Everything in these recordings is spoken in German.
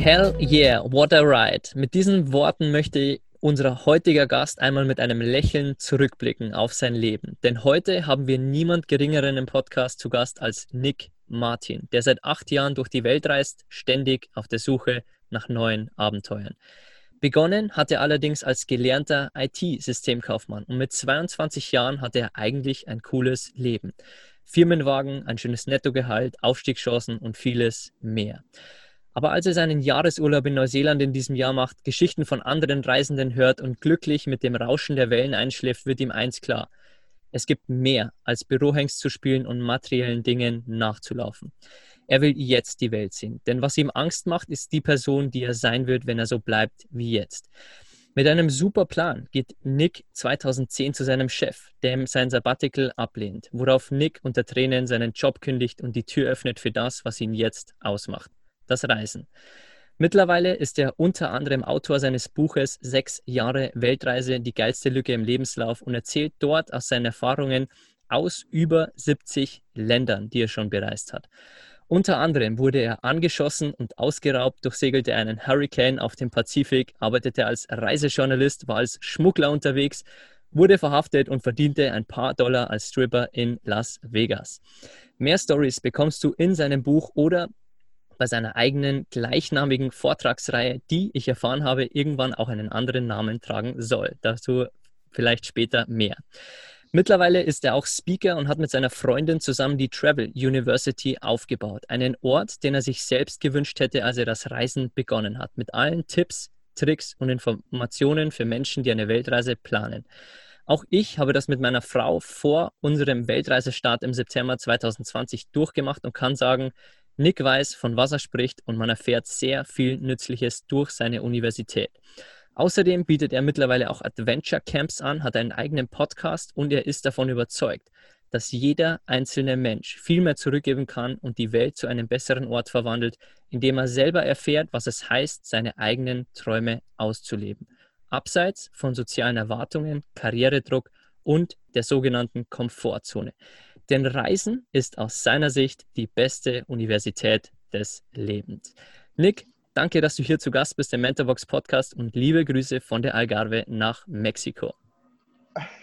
Hell yeah, what a ride. Mit diesen Worten möchte unser heutiger Gast einmal mit einem Lächeln zurückblicken auf sein Leben. Denn heute haben wir niemand Geringeren im Podcast zu Gast als Nick Martin, der seit acht Jahren durch die Welt reist, ständig auf der Suche nach neuen Abenteuern. Begonnen hat er allerdings als gelernter IT-Systemkaufmann und mit 22 Jahren hatte er eigentlich ein cooles Leben. Firmenwagen, ein schönes Nettogehalt, Aufstiegschancen und vieles mehr. Aber als er seinen Jahresurlaub in Neuseeland in diesem Jahr macht, Geschichten von anderen Reisenden hört und glücklich mit dem Rauschen der Wellen einschläft, wird ihm eins klar. Es gibt mehr als Bürohengst zu spielen und materiellen Dingen nachzulaufen. Er will jetzt die Welt sehen. Denn was ihm Angst macht, ist die Person, die er sein wird, wenn er so bleibt wie jetzt. Mit einem super Plan geht Nick 2010 zu seinem Chef, der ihm sein Sabbatical ablehnt, worauf Nick unter Tränen seinen Job kündigt und die Tür öffnet für das, was ihn jetzt ausmacht das Reisen. Mittlerweile ist er unter anderem Autor seines Buches Sechs Jahre Weltreise, die geilste Lücke im Lebenslauf und erzählt dort aus seinen Erfahrungen aus über 70 Ländern, die er schon bereist hat. Unter anderem wurde er angeschossen und ausgeraubt, durchsegelte einen Hurricane auf dem Pazifik, arbeitete als Reisejournalist, war als Schmuggler unterwegs, wurde verhaftet und verdiente ein paar Dollar als Stripper in Las Vegas. Mehr Stories bekommst du in seinem Buch oder bei seiner eigenen gleichnamigen Vortragsreihe, die ich erfahren habe, irgendwann auch einen anderen Namen tragen soll. Dazu vielleicht später mehr. Mittlerweile ist er auch Speaker und hat mit seiner Freundin zusammen die Travel University aufgebaut. Einen Ort, den er sich selbst gewünscht hätte, als er das Reisen begonnen hat. Mit allen Tipps, Tricks und Informationen für Menschen, die eine Weltreise planen. Auch ich habe das mit meiner Frau vor unserem Weltreisestart im September 2020 durchgemacht und kann sagen, Nick weiß, von was er spricht und man erfährt sehr viel Nützliches durch seine Universität. Außerdem bietet er mittlerweile auch Adventure Camps an, hat einen eigenen Podcast und er ist davon überzeugt, dass jeder einzelne Mensch viel mehr zurückgeben kann und die Welt zu einem besseren Ort verwandelt, indem er selber erfährt, was es heißt, seine eigenen Träume auszuleben. Abseits von sozialen Erwartungen, Karrieredruck und der sogenannten Komfortzone. Denn Reisen ist aus seiner Sicht die beste Universität des Lebens. Nick, danke, dass du hier zu Gast bist im Mentorbox Podcast und liebe Grüße von der Algarve nach Mexiko.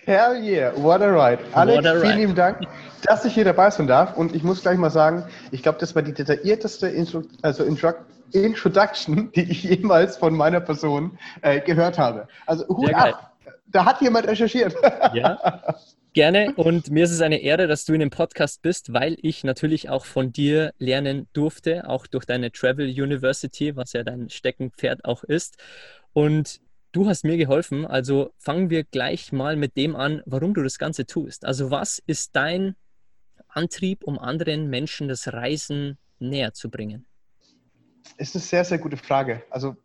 Hell yeah, what a ride. Alex, a ride. vielen lieben Dank, dass ich hier dabei sein darf. Und ich muss gleich mal sagen, ich glaube, das war die detaillierteste Intro also Intro Introduction, die ich jemals von meiner Person äh, gehört habe. Also Hut ab, da hat jemand recherchiert. Ja, Gerne und mir ist es eine Ehre, dass du in dem Podcast bist, weil ich natürlich auch von dir lernen durfte, auch durch deine Travel University, was ja dein Steckenpferd auch ist. Und du hast mir geholfen, also fangen wir gleich mal mit dem an, warum du das Ganze tust. Also was ist dein Antrieb, um anderen Menschen das Reisen näher zu bringen? Es ist eine sehr, sehr gute Frage. Also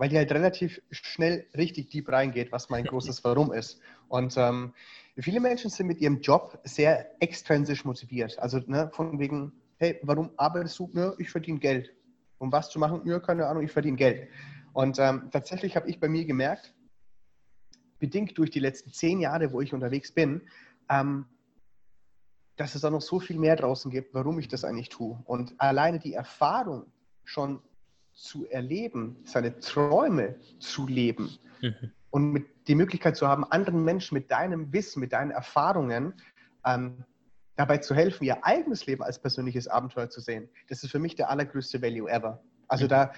weil die halt relativ schnell richtig deep reingeht, was mein großes Warum ist. Und ähm, Viele Menschen sind mit ihrem Job sehr extrinsisch motiviert. Also ne, von wegen, hey, warum arbeitest du? Ja, ich verdiene Geld. Um was zu machen? Ja, keine Ahnung, ich verdiene Geld. Und ähm, tatsächlich habe ich bei mir gemerkt, bedingt durch die letzten zehn Jahre, wo ich unterwegs bin, ähm, dass es da noch so viel mehr draußen gibt, warum ich das eigentlich tue. Und alleine die Erfahrung schon zu erleben, seine Träume zu leben, mhm und mit die Möglichkeit zu haben, anderen Menschen mit deinem Wissen, mit deinen Erfahrungen ähm, dabei zu helfen, ihr eigenes Leben als persönliches Abenteuer zu sehen. Das ist für mich der allergrößte Value ever. Also da,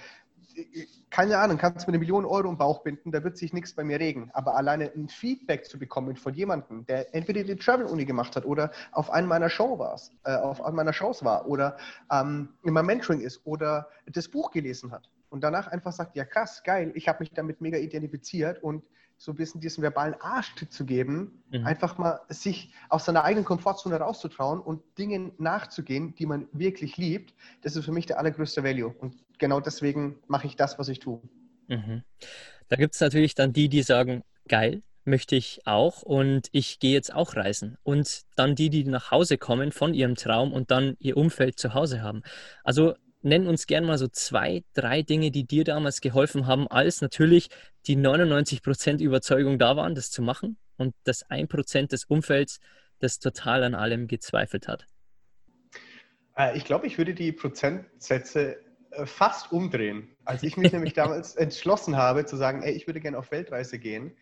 keine Ahnung, kannst du mir eine Million Euro im Bauch binden, da wird sich nichts bei mir regen. Aber alleine ein Feedback zu bekommen von jemandem, der entweder die Travel-Uni gemacht hat oder auf einer meiner Show war, äh, auf einer meiner Shows war oder ähm, in meinem Mentoring ist oder das Buch gelesen hat und danach einfach sagt, ja krass, geil, ich habe mich damit mega identifiziert und so ein bisschen diesen verbalen Arschtritt zu geben, mhm. einfach mal sich aus seiner eigenen Komfortzone rauszutrauen und Dingen nachzugehen, die man wirklich liebt, das ist für mich der allergrößte Value. Und genau deswegen mache ich das, was ich tue. Mhm. Da gibt es natürlich dann die, die sagen, geil, möchte ich auch und ich gehe jetzt auch reisen. Und dann die, die nach Hause kommen von ihrem Traum und dann ihr Umfeld zu Hause haben. Also nenn uns gerne mal so zwei, drei Dinge, die dir damals geholfen haben, als natürlich die 99% Überzeugung da waren, das zu machen und das 1% des Umfelds, das total an allem gezweifelt hat. Äh, ich glaube, ich würde die Prozentsätze fast umdrehen. Als ich mich nämlich damals entschlossen habe zu sagen, ey, ich würde gerne auf Weltreise gehen,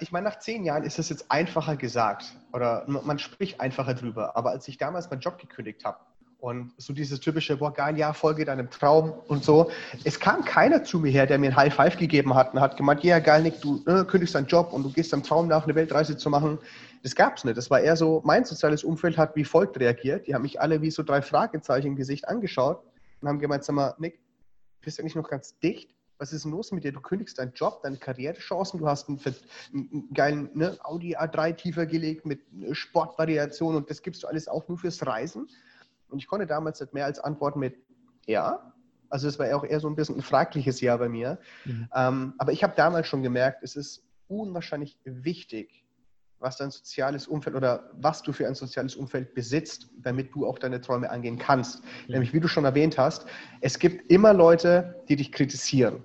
ich meine, nach zehn Jahren ist es jetzt einfacher gesagt oder man spricht einfacher drüber. Aber als ich damals meinen Job gekündigt habe und so dieses typische, boah, geil, ja, folge deinem Traum und so, es kam keiner zu mir her, der mir ein High Five gegeben hat und hat gemeint, ja, geil, Nick, du äh, kündigst deinen Job und du gehst deinem Traum nach, eine Weltreise zu machen. Das gab es nicht. Das war eher so, mein soziales Umfeld hat wie folgt reagiert. Die haben mich alle wie so drei Fragezeichen im Gesicht angeschaut und haben gemeint, sag mal, Nick, bist du eigentlich noch ganz dicht? was ist denn los mit dir? Du kündigst deinen Job, deine Karrierechancen, du hast einen, einen geilen ne, Audi A3 tiefer gelegt mit äh, Sportvariation und das gibst du alles auch nur fürs Reisen. Und ich konnte damals nicht mehr als antworten mit Ja. Also es war auch eher so ein bisschen ein fragliches Jahr bei mir. Mhm. Ähm, aber ich habe damals schon gemerkt, es ist unwahrscheinlich wichtig, was dein soziales Umfeld oder was du für ein soziales Umfeld besitzt, damit du auch deine Träume angehen kannst. Ja. Nämlich, wie du schon erwähnt hast, es gibt immer Leute, die dich kritisieren.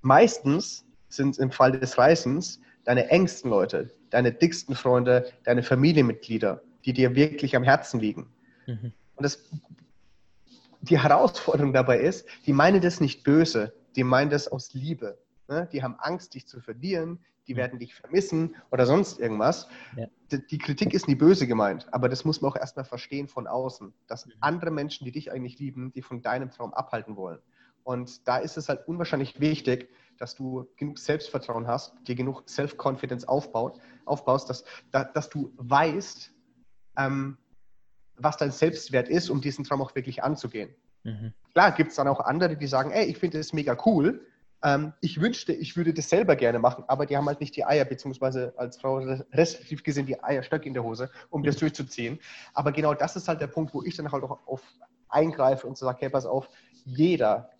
Meistens sind im Fall des Reisens deine engsten Leute, deine dicksten Freunde, deine Familienmitglieder, die dir wirklich am Herzen liegen. Mhm. Und das, die Herausforderung dabei ist, die meinen das nicht böse, die meinen das aus Liebe. Ne? Die haben Angst, dich zu verlieren, die werden dich vermissen oder sonst irgendwas. Ja. Die, die, Kritik ist nie böse gemeint, aber das muss man auch erstmal verstehen von außen, dass mhm. andere Menschen, die dich eigentlich lieben, die von deinem Traum abhalten wollen. Und da ist es halt unwahrscheinlich wichtig, dass du genug Selbstvertrauen hast, dir genug Self-Confidence aufbaut, aufbaust, dass, dass du weißt, ähm, was dein Selbstwert ist, um diesen Traum auch wirklich anzugehen. Mhm. Klar gibt es dann auch andere, die sagen, ey, ich finde das mega cool, ähm, ich wünschte, ich würde das selber gerne machen, aber die haben halt nicht die Eier, beziehungsweise als Frau restriktiv gesehen die Eierstöcke in der Hose, um das durchzuziehen. Aber genau das ist halt der Punkt, wo ich dann halt auch auf eingreife und so sage, hey, pass auf, jeder,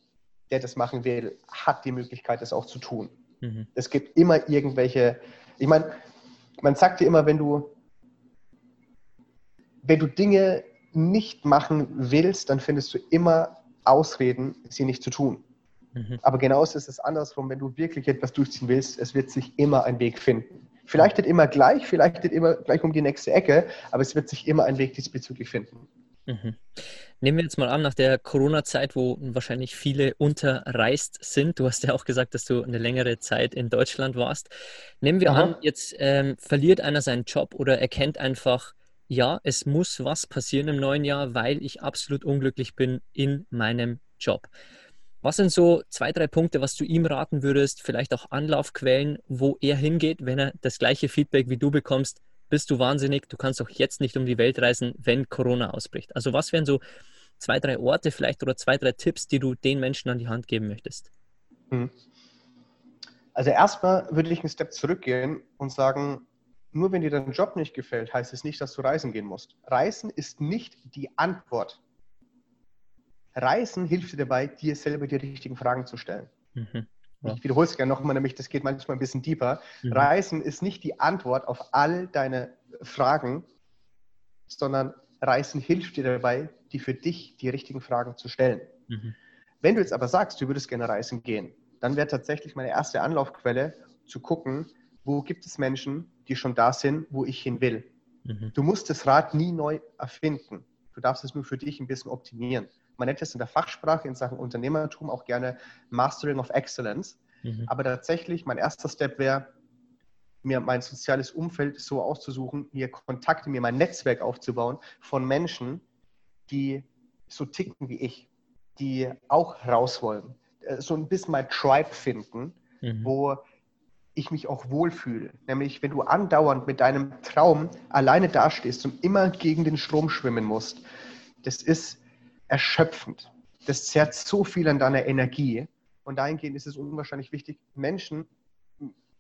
der das machen will, hat die Möglichkeit, das auch zu tun. Mhm. Es gibt immer irgendwelche, ich meine, man sagt dir immer, wenn du, wenn du Dinge nicht machen willst, dann findest du immer Ausreden, sie nicht zu tun. Mhm. Aber genauso ist es andersrum, wenn du wirklich etwas durchziehen willst, es wird sich immer ein Weg finden. Vielleicht nicht immer gleich, vielleicht nicht immer gleich um die nächste Ecke, aber es wird sich immer ein Weg diesbezüglich finden. Mhm. Nehmen wir jetzt mal an, nach der Corona-Zeit, wo wahrscheinlich viele unterreist sind. Du hast ja auch gesagt, dass du eine längere Zeit in Deutschland warst. Nehmen wir Aha. an, jetzt ähm, verliert einer seinen Job oder erkennt einfach, ja, es muss was passieren im neuen Jahr, weil ich absolut unglücklich bin in meinem Job. Was sind so zwei, drei Punkte, was du ihm raten würdest, vielleicht auch Anlaufquellen, wo er hingeht, wenn er das gleiche Feedback wie du bekommst, bist du wahnsinnig, du kannst auch jetzt nicht um die Welt reisen, wenn Corona ausbricht. Also was wären so zwei, drei Orte vielleicht oder zwei, drei Tipps, die du den Menschen an die Hand geben möchtest? Hm. Also erstmal würde ich einen Step zurückgehen und sagen, nur wenn dir dein Job nicht gefällt, heißt es nicht, dass du reisen gehen musst. Reisen ist nicht die Antwort Reisen hilft dir dabei, dir selber die richtigen Fragen zu stellen. Mhm. Ja. Ich wiederhole es gerne nochmal, nämlich das geht manchmal ein bisschen tiefer. Mhm. Reisen ist nicht die Antwort auf all deine Fragen, sondern Reisen hilft dir dabei, die für dich die richtigen Fragen zu stellen. Mhm. Wenn du jetzt aber sagst, du würdest gerne reisen gehen, dann wäre tatsächlich meine erste Anlaufquelle zu gucken, wo gibt es Menschen, die schon da sind, wo ich hin will. Mhm. Du musst das Rad nie neu erfinden. Du darfst es nur für dich ein bisschen optimieren man nennt es in der Fachsprache in Sachen Unternehmertum auch gerne Mastering of Excellence. Mhm. Aber tatsächlich, mein erster Step wäre, mir mein soziales Umfeld so auszusuchen, mir Kontakte, mir mein Netzwerk aufzubauen von Menschen, die so ticken wie ich, die auch raus wollen. Äh, so ein bisschen mein Tribe finden, mhm. wo ich mich auch wohlfühle. Nämlich, wenn du andauernd mit deinem Traum alleine dastehst und immer gegen den Strom schwimmen musst, das ist erschöpfend. Das zerrt so viel an deiner Energie. Und dahingehend ist es unwahrscheinlich wichtig, Menschen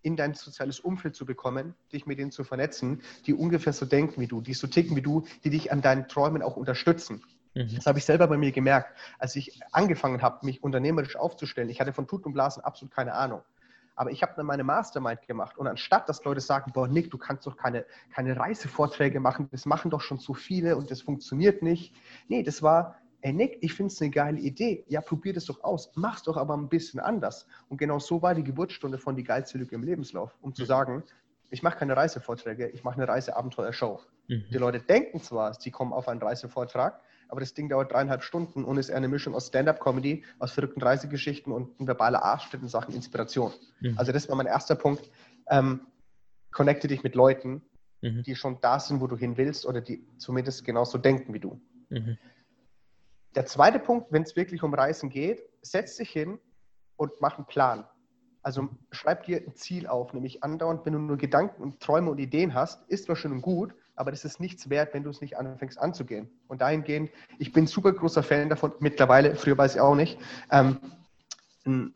in dein soziales Umfeld zu bekommen, dich mit denen zu vernetzen, die ungefähr so denken wie du, die so ticken wie du, die dich an deinen Träumen auch unterstützen. Mhm. Das habe ich selber bei mir gemerkt, als ich angefangen habe, mich unternehmerisch aufzustellen. Ich hatte von Tut und Blasen absolut keine Ahnung. Aber ich habe dann meine Mastermind gemacht und anstatt, dass Leute sagen, boah, Nick, du kannst doch keine, keine Reisevorträge machen, das machen doch schon zu viele und das funktioniert nicht. Nee, das war, ey Nick, ich finde es eine geile Idee. Ja, probier das doch aus. Mach's doch aber ein bisschen anders. Und genau so war die Geburtsstunde von die geilste Lücke im Lebenslauf, um zu mhm. sagen, ich mache keine Reisevorträge, ich mache eine Reiseabenteuershow. Mhm. Die Leute denken zwar, sie kommen auf einen Reisevortrag, aber das Ding dauert dreieinhalb Stunden und ist eher eine Mischung aus Stand-up-Comedy, aus verrückten Reisegeschichten und verbaler Arschtritt in Sachen Inspiration. Mhm. Also das war mein erster Punkt. Ähm, connecte dich mit Leuten, mhm. die schon da sind, wo du hin willst oder die zumindest genauso denken wie du. Mhm. Der zweite Punkt, wenn es wirklich um Reisen geht, setz dich hin und mach einen Plan. Also schreib dir ein Ziel auf, nämlich andauernd, wenn du nur Gedanken und Träume und Ideen hast, ist zwar schön und gut, aber das ist nichts wert, wenn du es nicht anfängst anzugehen. Und dahingehend, ich bin super großer Fan davon, mittlerweile, früher weiß ich auch nicht, ähm, ein,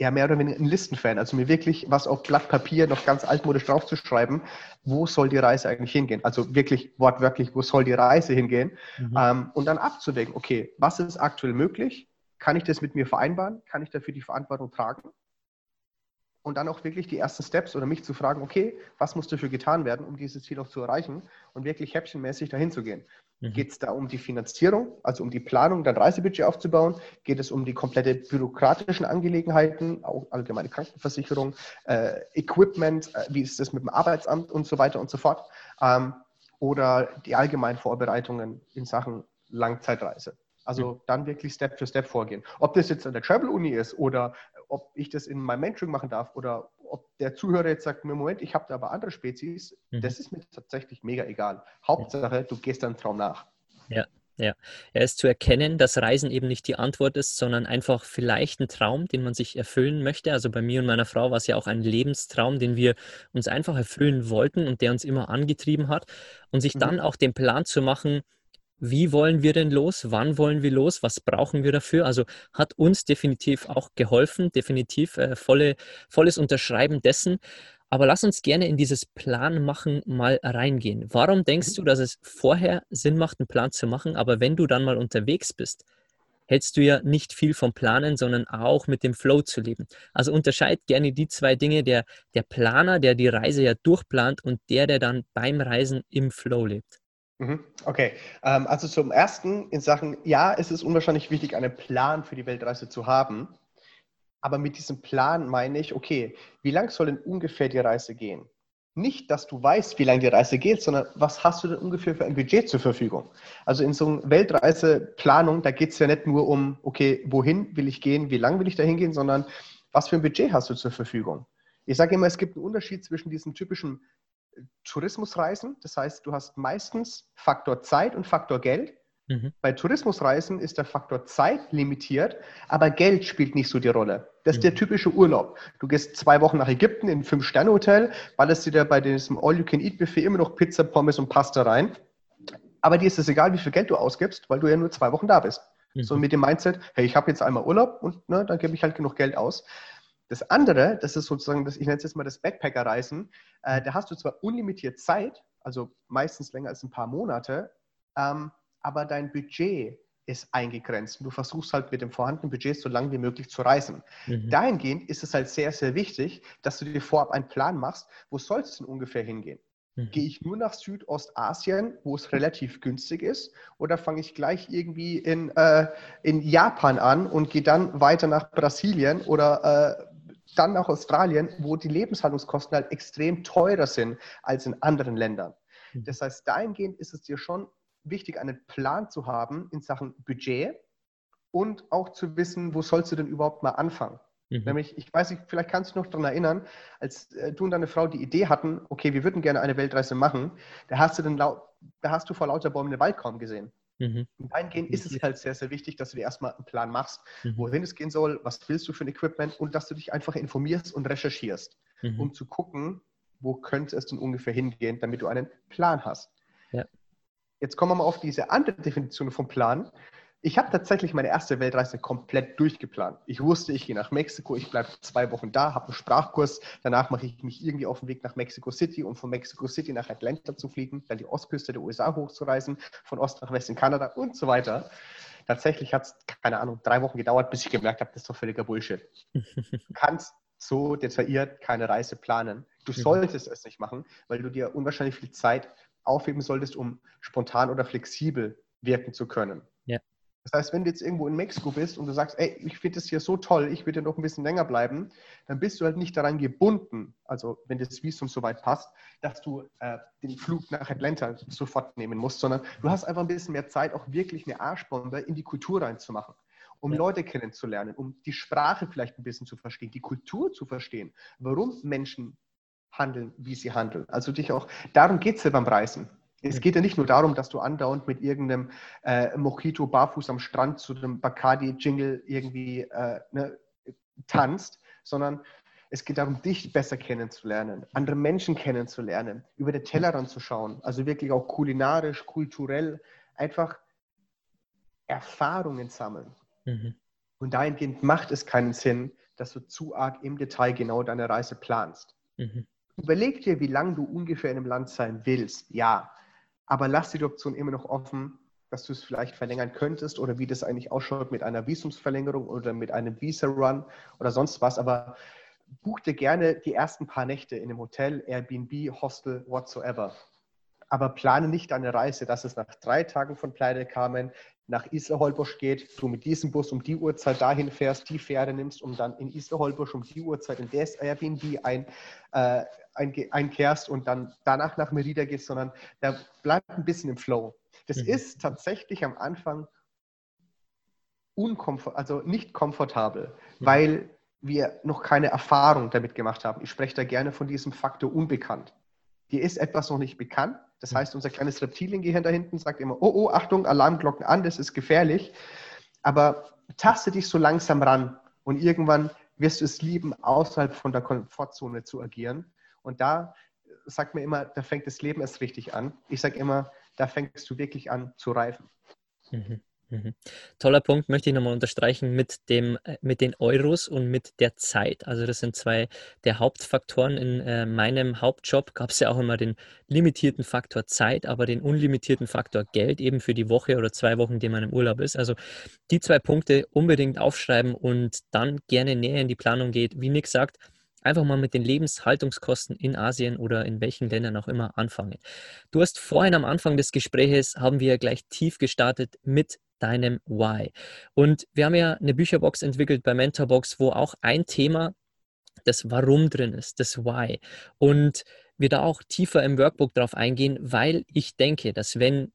ja, mehr oder weniger ein Listenfan, also mir wirklich was auf Blatt Papier noch ganz altmodisch draufzuschreiben, wo soll die Reise eigentlich hingehen? Also wirklich wortwörtlich, wo soll die Reise hingehen? Mhm. Ähm, und dann abzuwägen, okay, was ist aktuell möglich? Kann ich das mit mir vereinbaren? Kann ich dafür die Verantwortung tragen? Und dann auch wirklich die ersten Steps oder mich zu fragen, okay, was muss dafür getan werden, um dieses Ziel auch zu erreichen und wirklich häppchenmäßig dahin zu gehen. Mhm. Geht es da um die Finanzierung, also um die Planung, dein Reisebudget aufzubauen? Geht es um die komplette bürokratischen Angelegenheiten, auch allgemeine Krankenversicherung, äh, Equipment, äh, wie ist das mit dem Arbeitsamt und so weiter und so fort? Ähm, oder die allgemeinen Vorbereitungen in Sachen Langzeitreise. Also mhm. dann wirklich Step für Step vorgehen. Ob das jetzt an der Travel Uni ist oder ob ich das in meinem Mentoring machen darf oder ob der Zuhörer jetzt sagt, Moment, ich habe da aber andere Spezies, mhm. das ist mir tatsächlich mega egal. Hauptsache, du gehst deinem Traum nach. Ja, ja. Er ist zu erkennen, dass Reisen eben nicht die Antwort ist, sondern einfach vielleicht ein Traum, den man sich erfüllen möchte. Also bei mir und meiner Frau war es ja auch ein Lebenstraum, den wir uns einfach erfüllen wollten und der uns immer angetrieben hat. Und sich mhm. dann auch den Plan zu machen, wie wollen wir denn los? Wann wollen wir los? Was brauchen wir dafür? Also hat uns definitiv auch geholfen, definitiv äh, volle, volles Unterschreiben dessen. Aber lass uns gerne in dieses Plan machen mal reingehen. Warum denkst du, dass es vorher Sinn macht, einen Plan zu machen, aber wenn du dann mal unterwegs bist, hältst du ja nicht viel vom Planen, sondern auch mit dem Flow zu leben. Also unterscheid gerne die zwei Dinge, der, der Planer, der die Reise ja durchplant und der, der dann beim Reisen im Flow lebt. Mhm. Okay, ähm, also zum Ersten in Sachen, ja, es ist unwahrscheinlich wichtig, einen Plan für die Weltreise zu haben. Aber mit diesem Plan meine ich, okay, wie lang soll denn ungefähr die Reise gehen? Nicht, dass du weißt, wie lange die Reise geht, sondern was hast du denn ungefähr für ein Budget zur Verfügung? Also in so einer Weltreiseplanung, da geht es ja nicht nur um, okay, wohin will ich gehen, wie lange will ich da hingehen, sondern was für ein Budget hast du zur Verfügung? Ich sage immer, es gibt einen Unterschied zwischen diesem typischen Tourismusreisen. Das heißt, du hast meistens Faktor Zeit und Faktor Geld. Mhm. Bei Tourismusreisen ist der Faktor Zeit limitiert, aber Geld spielt nicht so die Rolle. Das ist mhm. der typische Urlaub. Du gehst zwei Wochen nach Ägypten in ein Fünf-Sterne-Hotel, ballerst dir bei diesem All-You-Can-Eat-Buffet immer noch Pizza, Pommes und Pasta rein. Aber dir ist es egal, wie viel Geld du ausgibst, weil du ja nur zwei Wochen da bist. Mhm. So mit dem Mindset, hey, ich habe jetzt einmal Urlaub und ne, dann gebe ich halt genug Geld aus. Das andere, das ist sozusagen, das, ich nenne es jetzt mal das Backpacker-Reisen, äh, da hast du zwar unlimitiert Zeit, also meistens länger als ein paar Monate, ähm, aber dein Budget ist eingegrenzt. Du versuchst halt mit dem vorhandenen Budget so lange wie möglich zu reisen. Mhm. Dahingehend ist es halt sehr, sehr wichtig, dass du dir vorab einen Plan machst, wo soll es denn ungefähr hingehen? Mhm. Gehe ich nur nach Südostasien, wo es relativ günstig ist, oder fange ich gleich irgendwie in, äh, in Japan an und gehe dann weiter nach Brasilien oder äh, dann nach Australien, wo die Lebenshaltungskosten halt extrem teurer sind als in anderen Ländern. Mhm. Das heißt, dahingehend ist es dir schon wichtig, einen Plan zu haben in Sachen Budget und auch zu wissen, wo sollst du denn überhaupt mal anfangen. Mhm. Nämlich, ich weiß nicht, vielleicht kannst du dich noch daran erinnern, als äh, du und deine Frau die Idee hatten, okay, wir würden gerne eine Weltreise machen, da hast du, dann da hast du vor lauter Bäumen den Wald kaum gesehen. Mhm. Und dahingehend ist es halt sehr, sehr wichtig, dass du dir erstmal einen Plan machst, mhm. wohin es gehen soll, was willst du für ein Equipment und dass du dich einfach informierst und recherchierst, mhm. um zu gucken, wo könnte es denn ungefähr hingehen, damit du einen Plan hast. Ja. Jetzt kommen wir mal auf diese andere Definition vom Plan. Ich habe tatsächlich meine erste Weltreise komplett durchgeplant. Ich wusste, ich gehe nach Mexiko, ich bleibe zwei Wochen da, habe einen Sprachkurs, danach mache ich mich irgendwie auf den Weg nach Mexico City, um von Mexico City nach Atlanta zu fliegen, dann die Ostküste der USA hochzureisen, von Ost nach West in Kanada und so weiter. Tatsächlich hat es, keine Ahnung, drei Wochen gedauert, bis ich gemerkt habe, das ist doch völliger Bullshit. Du kannst so detailliert keine Reise planen. Du mhm. solltest es nicht machen, weil du dir unwahrscheinlich viel Zeit aufheben solltest, um spontan oder flexibel wirken zu können. Das heißt, wenn du jetzt irgendwo in Mexiko bist und du sagst, ey, ich finde das hier so toll, ich würde noch ein bisschen länger bleiben, dann bist du halt nicht daran gebunden, also wenn das Visum soweit passt, dass du äh, den Flug nach Atlanta sofort nehmen musst, sondern du hast einfach ein bisschen mehr Zeit, auch wirklich eine Arschbombe in die Kultur reinzumachen, um ja. Leute kennenzulernen, um die Sprache vielleicht ein bisschen zu verstehen, die Kultur zu verstehen, warum Menschen handeln, wie sie handeln. Also dich auch, darum geht es ja beim Reisen. Es geht ja nicht nur darum, dass du andauernd mit irgendeinem äh, Mojito barfuß am Strand zu einem Bacardi-Jingle irgendwie äh, ne, tanzt, sondern es geht darum, dich besser kennenzulernen, andere Menschen kennenzulernen, über den Tellerrand zu schauen, also wirklich auch kulinarisch, kulturell, einfach Erfahrungen sammeln. Mhm. Und dahingehend macht es keinen Sinn, dass du zu arg im Detail genau deine Reise planst. Mhm. Überleg dir, wie lange du ungefähr in einem Land sein willst. Ja, aber lass die Option immer noch offen, dass du es vielleicht verlängern könntest oder wie das eigentlich ausschaut mit einer Visumsverlängerung oder mit einem Visa-Run oder sonst was. Aber buch dir gerne die ersten paar Nächte in einem Hotel, Airbnb, Hostel, whatsoever. Aber plane nicht deine Reise, dass es nach drei Tagen von Pleite Carmen nach Isla Holbosch geht, du mit diesem Bus um die Uhrzeit dahin fährst, die Fähre nimmst, um dann in Isla Holbosch um die Uhrzeit in das Airbnb ein, äh, ein, einkehrst und dann danach nach Merida gehst, sondern da bleibt ein bisschen im Flow. Das mhm. ist tatsächlich am Anfang unkomfort, also nicht komfortabel, mhm. weil wir noch keine Erfahrung damit gemacht haben. Ich spreche da gerne von diesem Faktor unbekannt. Dir ist etwas noch nicht bekannt. Das mhm. heißt, unser kleines Reptiliengehirn da hinten sagt immer, oh, oh, Achtung, Alarmglocken an, das ist gefährlich. Aber taste dich so langsam ran und irgendwann wirst du es lieben, außerhalb von der Komfortzone zu agieren. Und da sagt mir immer, da fängt das Leben erst richtig an. Ich sage immer, da fängst du wirklich an zu reifen. Mhm. Mhm. Toller Punkt, möchte ich nochmal unterstreichen mit, dem, äh, mit den Euros und mit der Zeit. Also das sind zwei der Hauptfaktoren. In äh, meinem Hauptjob gab es ja auch immer den limitierten Faktor Zeit, aber den unlimitierten Faktor Geld eben für die Woche oder zwei Wochen, die man im Urlaub ist. Also die zwei Punkte unbedingt aufschreiben und dann gerne näher in die Planung geht. Wie Nick sagt, einfach mal mit den Lebenshaltungskosten in Asien oder in welchen Ländern auch immer anfangen. Du hast vorhin am Anfang des Gespräches, haben wir gleich tief gestartet mit deinem Why. Und wir haben ja eine Bücherbox entwickelt bei Mentorbox, wo auch ein Thema das Warum drin ist, das Why. Und wir da auch tiefer im Workbook drauf eingehen, weil ich denke, dass wenn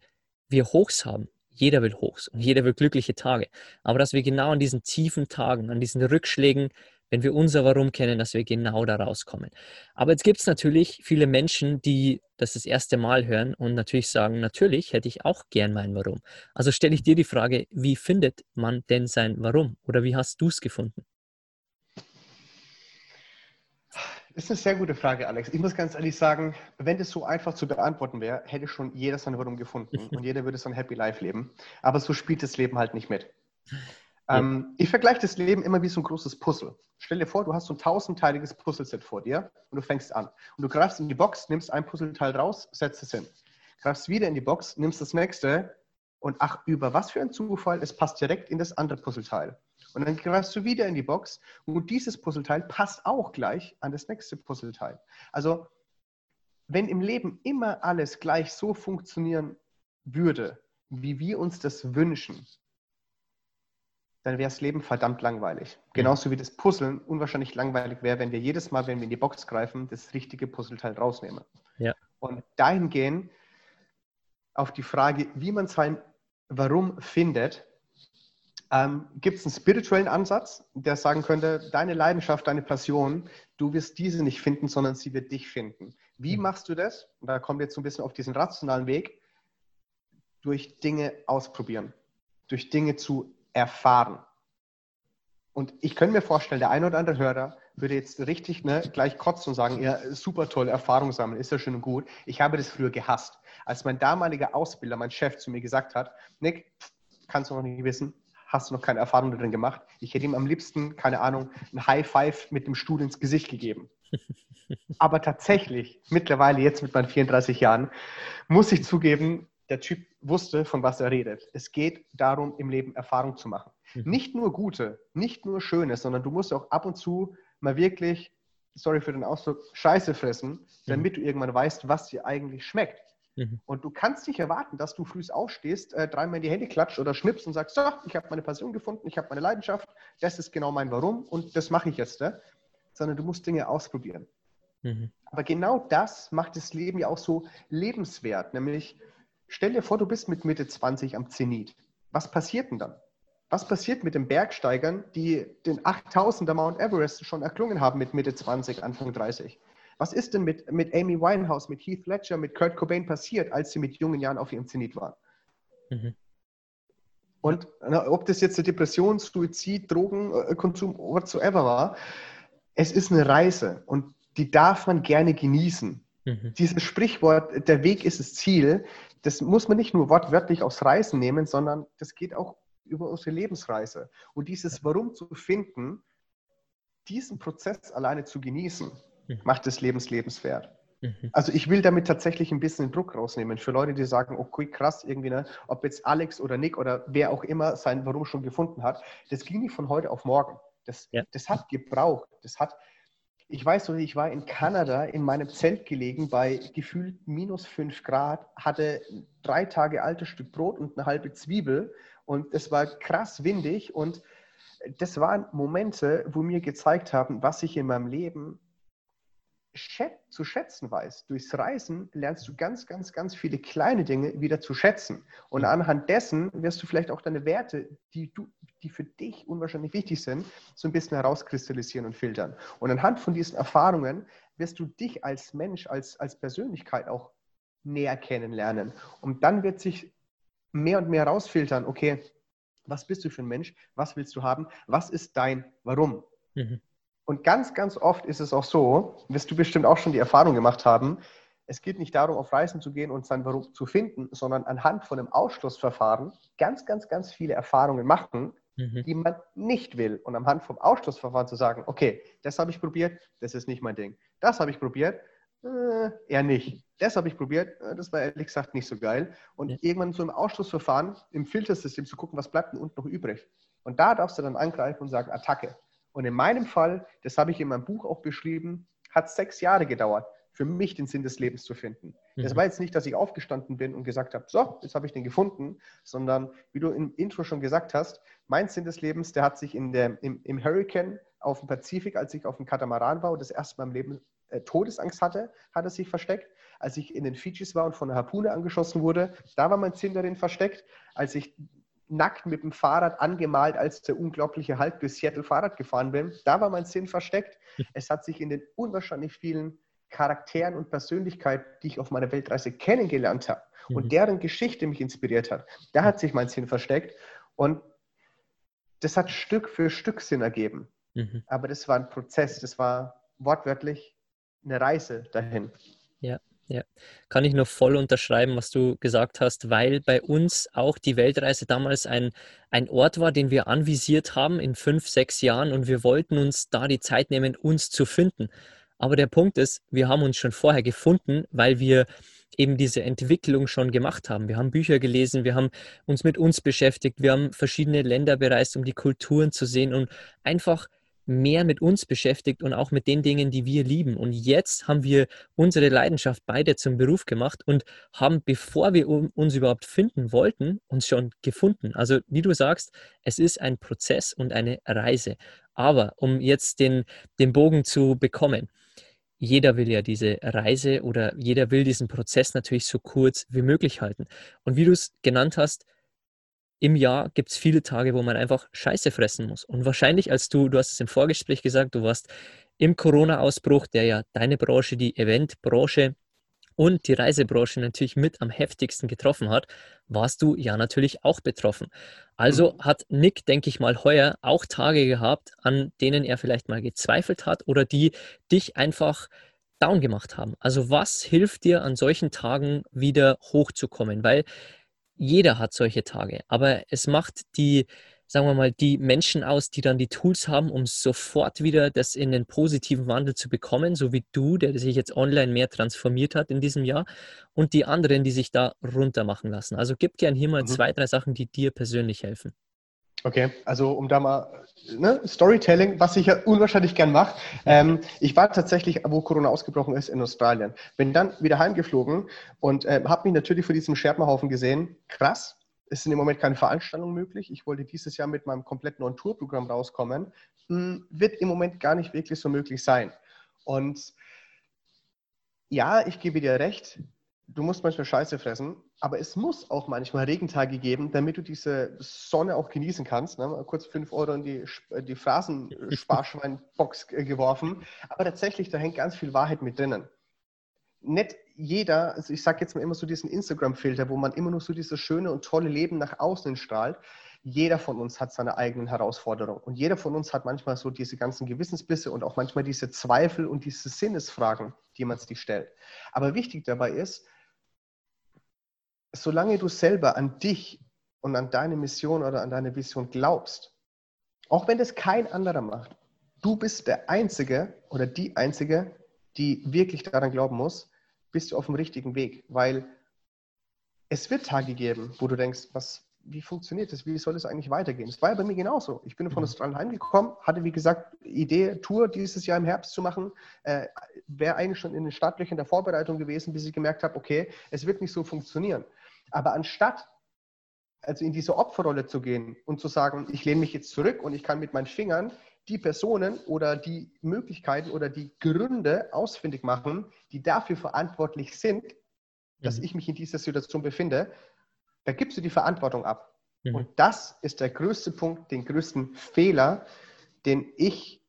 wir Hochs haben, jeder will Hochs und jeder will glückliche Tage, aber dass wir genau an diesen tiefen Tagen, an diesen Rückschlägen wenn wir unser Warum kennen, dass wir genau da rauskommen. Aber jetzt gibt es natürlich viele Menschen, die das das erste Mal hören und natürlich sagen, natürlich hätte ich auch gern mein Warum. Also stelle ich dir die Frage, wie findet man denn sein Warum oder wie hast du es gefunden? Das ist eine sehr gute Frage, Alex. Ich muss ganz ehrlich sagen, wenn das so einfach zu beantworten wäre, hätte schon jeder sein Warum gefunden und jeder würde so ein Happy Life leben. Aber so spielt das Leben halt nicht mit. Ähm, ich vergleiche das Leben immer wie so ein großes Puzzle. Stell dir vor, du hast so ein tausendteiliges Puzzleset vor dir und du fängst an. Und du greifst in die Box, nimmst ein Puzzleteil raus, setzt es hin. Greifst wieder in die Box, nimmst das nächste und ach, über was für ein Zufall, es passt direkt in das andere Puzzleteil. Und dann greifst du wieder in die Box und dieses Puzzleteil passt auch gleich an das nächste Puzzleteil. Also, wenn im Leben immer alles gleich so funktionieren würde, wie wir uns das wünschen, dann wäre das Leben verdammt langweilig. Genauso wie das Puzzeln unwahrscheinlich langweilig wäre, wenn wir jedes Mal, wenn wir in die Box greifen, das richtige Puzzleteil rausnehmen. Ja. Und dahingehend auf die Frage, wie man sein Warum findet, ähm, gibt es einen spirituellen Ansatz, der sagen könnte, deine Leidenschaft, deine Passion, du wirst diese nicht finden, sondern sie wird dich finden. Wie mhm. machst du das? Und da kommen wir jetzt so ein bisschen auf diesen rationalen Weg, durch Dinge ausprobieren, durch Dinge zu erfahren. Und ich könnte mir vorstellen, der eine oder andere Hörer würde jetzt richtig ne, gleich kotzen und sagen, ja, super toll, Erfahrung sammeln, ist ja schön und gut. Ich habe das früher gehasst. Als mein damaliger Ausbilder, mein Chef zu mir gesagt hat, Nick, kannst du noch nicht wissen, hast du noch keine Erfahrung darin gemacht. Ich hätte ihm am liebsten, keine Ahnung, ein High Five mit dem Stuhl ins Gesicht gegeben. Aber tatsächlich, mittlerweile jetzt mit meinen 34 Jahren, muss ich zugeben, der Typ wusste, von was er redet. Es geht darum, im Leben Erfahrung zu machen. Mhm. Nicht nur gute, nicht nur schöne, sondern du musst auch ab und zu mal wirklich, sorry für den Ausdruck, Scheiße fressen, damit mhm. du irgendwann weißt, was dir eigentlich schmeckt. Mhm. Und du kannst nicht erwarten, dass du früh aufstehst, äh, dreimal in die Hände klatscht oder schnippst und sagst, so, ich habe meine Passion gefunden, ich habe meine Leidenschaft, das ist genau mein Warum und das mache ich jetzt. Ne? Sondern du musst Dinge ausprobieren. Mhm. Aber genau das macht das Leben ja auch so lebenswert. Nämlich, stell dir vor, du bist mit Mitte 20 am Zenit. Was passiert denn dann? Was passiert mit den Bergsteigern, die den 8000er Mount Everest schon erklungen haben mit Mitte 20, Anfang 30? Was ist denn mit, mit Amy Winehouse, mit Heath Ledger, mit Kurt Cobain passiert, als sie mit jungen Jahren auf ihrem Zenit waren? Mhm. Und na, ob das jetzt eine Depression, Suizid, Drogenkonsum, whatsoever war, es ist eine Reise und die darf man gerne genießen. Mhm. Dieses Sprichwort, der Weg ist das Ziel, das muss man nicht nur wortwörtlich aufs Reisen nehmen, sondern das geht auch über unsere Lebensreise. Und dieses Warum zu finden, diesen Prozess alleine zu genießen, mhm. macht des Lebens lebenswert. Mhm. Also ich will damit tatsächlich ein bisschen Druck rausnehmen für Leute, die sagen, okay, krass, irgendwie, ne, ob jetzt Alex oder Nick oder wer auch immer sein Warum schon gefunden hat, das ging nicht von heute auf morgen. Das, ja. das hat gebraucht. Das hat, ich weiß noch, ich war in Kanada in meinem Zelt gelegen bei gefühlt minus fünf Grad, hatte drei Tage altes Stück Brot und eine halbe Zwiebel und es war krass windig und das waren Momente, wo mir gezeigt haben, was ich in meinem Leben zu schätzen weiß. Durchs Reisen lernst du ganz, ganz, ganz viele kleine Dinge wieder zu schätzen. Und mhm. anhand dessen wirst du vielleicht auch deine Werte, die, du, die für dich unwahrscheinlich wichtig sind, so ein bisschen herauskristallisieren und filtern. Und anhand von diesen Erfahrungen wirst du dich als Mensch, als, als Persönlichkeit auch näher kennenlernen. Und dann wird sich mehr und mehr herausfiltern, okay, was bist du für ein Mensch? Was willst du haben? Was ist dein Warum? Mhm. Und ganz, ganz oft ist es auch so, wirst du bestimmt auch schon die Erfahrung gemacht haben, es geht nicht darum, auf Reisen zu gehen und sein Warum zu finden, sondern anhand von einem Ausschlussverfahren ganz, ganz, ganz viele Erfahrungen machen, mhm. die man nicht will. Und anhand vom Ausschlussverfahren zu sagen, okay, das habe ich probiert, das ist nicht mein Ding. Das habe ich probiert, äh, eher nicht. Das habe ich probiert, äh, das war ehrlich gesagt nicht so geil. Und ja. irgendwann so im Ausschlussverfahren, im Filtersystem zu gucken, was bleibt denn unten noch übrig. Und da darfst du dann angreifen und sagen, Attacke. Und in meinem Fall, das habe ich in meinem Buch auch beschrieben, hat sechs Jahre gedauert, für mich den Sinn des Lebens zu finden. Mhm. Das war jetzt nicht, dass ich aufgestanden bin und gesagt habe, so, jetzt habe ich den gefunden, sondern wie du im Intro schon gesagt hast, mein Sinn des Lebens, der hat sich in der, im, im Hurricane auf dem Pazifik, als ich auf dem Katamaran war und das erste Mal im Leben äh, Todesangst hatte, hat er sich versteckt. Als ich in den Fidschis war und von einer Harpune angeschossen wurde, da war mein Sinn darin versteckt. Als ich nackt mit dem Fahrrad angemalt, als der unglaubliche Hulk durch Seattle Fahrrad gefahren bin. Da war mein Sinn versteckt. Es hat sich in den unwahrscheinlich vielen Charakteren und Persönlichkeiten, die ich auf meiner Weltreise kennengelernt habe mhm. und deren Geschichte mich inspiriert hat, da hat sich mein Sinn versteckt. Und das hat Stück für Stück Sinn ergeben. Mhm. Aber das war ein Prozess, das war wortwörtlich eine Reise dahin. Ja. Ja, kann ich nur voll unterschreiben, was du gesagt hast, weil bei uns auch die Weltreise damals ein, ein Ort war, den wir anvisiert haben in fünf, sechs Jahren und wir wollten uns da die Zeit nehmen, uns zu finden. Aber der Punkt ist, wir haben uns schon vorher gefunden, weil wir eben diese Entwicklung schon gemacht haben. Wir haben Bücher gelesen, wir haben uns mit uns beschäftigt, wir haben verschiedene Länder bereist, um die Kulturen zu sehen und einfach mehr mit uns beschäftigt und auch mit den Dingen, die wir lieben. Und jetzt haben wir unsere Leidenschaft beide zum Beruf gemacht und haben, bevor wir uns überhaupt finden wollten, uns schon gefunden. Also wie du sagst, es ist ein Prozess und eine Reise. Aber um jetzt den, den Bogen zu bekommen, jeder will ja diese Reise oder jeder will diesen Prozess natürlich so kurz wie möglich halten. Und wie du es genannt hast, im Jahr gibt es viele Tage, wo man einfach Scheiße fressen muss. Und wahrscheinlich, als du, du hast es im Vorgespräch gesagt, du warst im Corona-Ausbruch, der ja deine Branche, die Eventbranche und die Reisebranche natürlich mit am heftigsten getroffen hat, warst du ja natürlich auch betroffen. Also mhm. hat Nick, denke ich mal, heuer auch Tage gehabt, an denen er vielleicht mal gezweifelt hat oder die dich einfach down gemacht haben. Also was hilft dir an solchen Tagen wieder hochzukommen? Weil jeder hat solche Tage, aber es macht die, sagen wir mal, die Menschen aus, die dann die Tools haben, um sofort wieder das in den positiven Wandel zu bekommen, so wie du, der sich jetzt online mehr transformiert hat in diesem Jahr, und die anderen, die sich da runter machen lassen. Also gib gerne hier mal mhm. zwei, drei Sachen, die dir persönlich helfen. Okay, also um da mal ne, Storytelling, was ich ja unwahrscheinlich gern mache. Ähm, ich war tatsächlich, wo Corona ausgebrochen ist, in Australien. Bin dann wieder heimgeflogen und äh, habe mich natürlich vor diesem Scherbenhaufen gesehen. Krass, es sind im Moment keine Veranstaltungen möglich. Ich wollte dieses Jahr mit meinem kompletten On-Tour-Programm rauskommen. Hm, wird im Moment gar nicht wirklich so möglich sein. Und ja, ich gebe dir recht, du musst manchmal Scheiße fressen, aber es muss auch manchmal Regentage geben, damit du diese Sonne auch genießen kannst. Ne? Kurz 5 Euro in die, die Phrasensparschweinbox geworfen. Aber tatsächlich, da hängt ganz viel Wahrheit mit drinnen. Nicht jeder, also ich sage jetzt mal immer so diesen Instagram-Filter, wo man immer nur so dieses schöne und tolle Leben nach außen strahlt. Jeder von uns hat seine eigenen Herausforderungen. Und jeder von uns hat manchmal so diese ganzen Gewissensbisse und auch manchmal diese Zweifel und diese Sinnesfragen, die man sich stellt. Aber wichtig dabei ist, solange du selber an dich und an deine Mission oder an deine Vision glaubst, auch wenn das kein anderer macht, du bist der Einzige oder die Einzige, die wirklich daran glauben muss, bist du auf dem richtigen Weg, weil es wird Tage geben, wo du denkst, was, wie funktioniert das? Wie soll es eigentlich weitergehen? Es war ja bei mir genauso. Ich bin von mhm. Australien heimgekommen, hatte wie gesagt Idee, Tour dieses Jahr im Herbst zu machen. Äh, Wäre eigentlich schon in den Startlöchern der Vorbereitung gewesen, bis ich gemerkt habe, okay, es wird nicht so funktionieren. Aber anstatt also in diese Opferrolle zu gehen und zu sagen, ich lehne mich jetzt zurück und ich kann mit meinen Fingern die Personen oder die Möglichkeiten oder die Gründe ausfindig machen, die dafür verantwortlich sind, dass mhm. ich mich in dieser Situation befinde, da gibst du die Verantwortung ab. Mhm. Und das ist der größte Punkt, den größten Fehler, den ich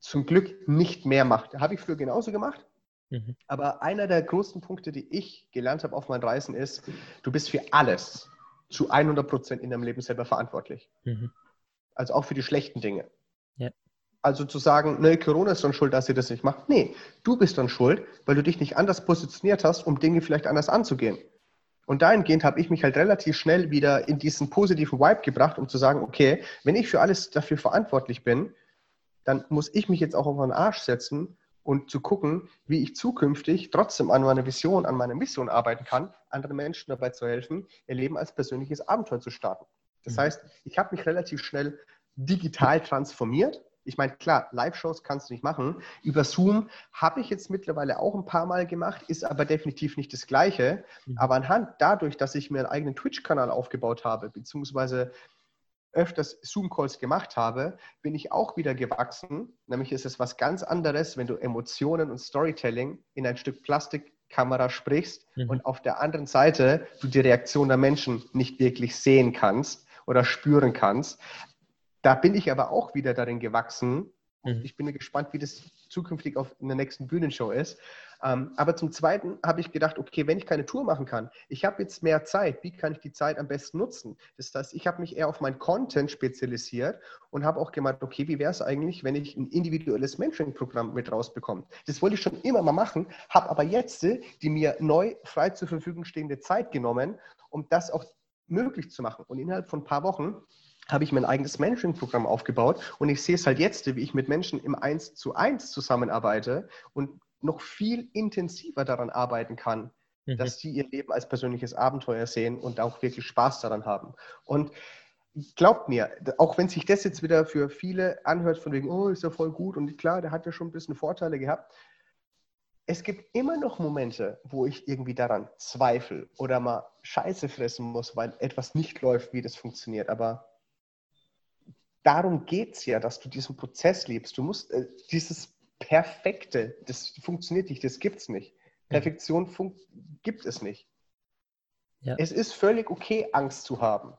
zum Glück nicht mehr mache. Habe ich früher genauso gemacht. Mhm. Aber einer der größten Punkte, die ich gelernt habe auf meinen Reisen, ist, du bist für alles zu 100 Prozent in deinem Leben selber verantwortlich. Mhm. Also auch für die schlechten Dinge. Ja. Also zu sagen, ne, Corona ist dann schuld, dass ihr das nicht macht. Nee, du bist dann schuld, weil du dich nicht anders positioniert hast, um Dinge vielleicht anders anzugehen. Und dahingehend habe ich mich halt relativ schnell wieder in diesen positiven Vibe gebracht, um zu sagen, okay, wenn ich für alles dafür verantwortlich bin, dann muss ich mich jetzt auch auf den Arsch setzen und zu gucken, wie ich zukünftig trotzdem an meiner Vision, an meiner Mission arbeiten kann, anderen Menschen dabei zu helfen, ihr Leben als persönliches Abenteuer zu starten. Das mhm. heißt, ich habe mich relativ schnell digital transformiert. Ich meine, klar, Live-Shows kannst du nicht machen. Über Zoom habe ich jetzt mittlerweile auch ein paar Mal gemacht, ist aber definitiv nicht das Gleiche. Mhm. Aber anhand dadurch, dass ich mir einen eigenen Twitch-Kanal aufgebaut habe, beziehungsweise öfters Zoom-Calls gemacht habe, bin ich auch wieder gewachsen. Nämlich ist es was ganz anderes, wenn du Emotionen und Storytelling in ein Stück Plastikkamera sprichst mhm. und auf der anderen Seite du die Reaktion der Menschen nicht wirklich sehen kannst oder spüren kannst. Da bin ich aber auch wieder darin gewachsen. Mhm. Ich bin gespannt, wie das zukünftig auf in der nächsten Bühnenshow ist. Ähm, aber zum Zweiten habe ich gedacht, okay, wenn ich keine Tour machen kann, ich habe jetzt mehr Zeit, wie kann ich die Zeit am besten nutzen? Das heißt, ich habe mich eher auf mein Content spezialisiert und habe auch gemeint, okay, wie wäre es eigentlich, wenn ich ein individuelles Mentoring-Programm mit rausbekomme? Das wollte ich schon immer mal machen, habe aber jetzt die mir neu frei zur Verfügung stehende Zeit genommen, um das auch möglich zu machen. Und innerhalb von ein paar Wochen habe ich mein eigenes Mentoring-Programm aufgebaut und ich sehe es halt jetzt, wie ich mit Menschen im 1 zu 1 zusammenarbeite und noch viel intensiver daran arbeiten kann, mhm. dass sie ihr Leben als persönliches Abenteuer sehen und auch wirklich Spaß daran haben. Und glaubt mir, auch wenn sich das jetzt wieder für viele anhört, von wegen, oh, ist ja voll gut und klar, der hat ja schon ein bisschen Vorteile gehabt. Es gibt immer noch Momente, wo ich irgendwie daran zweifle oder mal Scheiße fressen muss, weil etwas nicht läuft, wie das funktioniert. Aber darum geht es ja, dass du diesen Prozess lebst. Du musst äh, dieses Perfekte, das funktioniert nicht, das gibt es nicht. Perfektion gibt es nicht. Ja. Es ist völlig okay, Angst zu haben.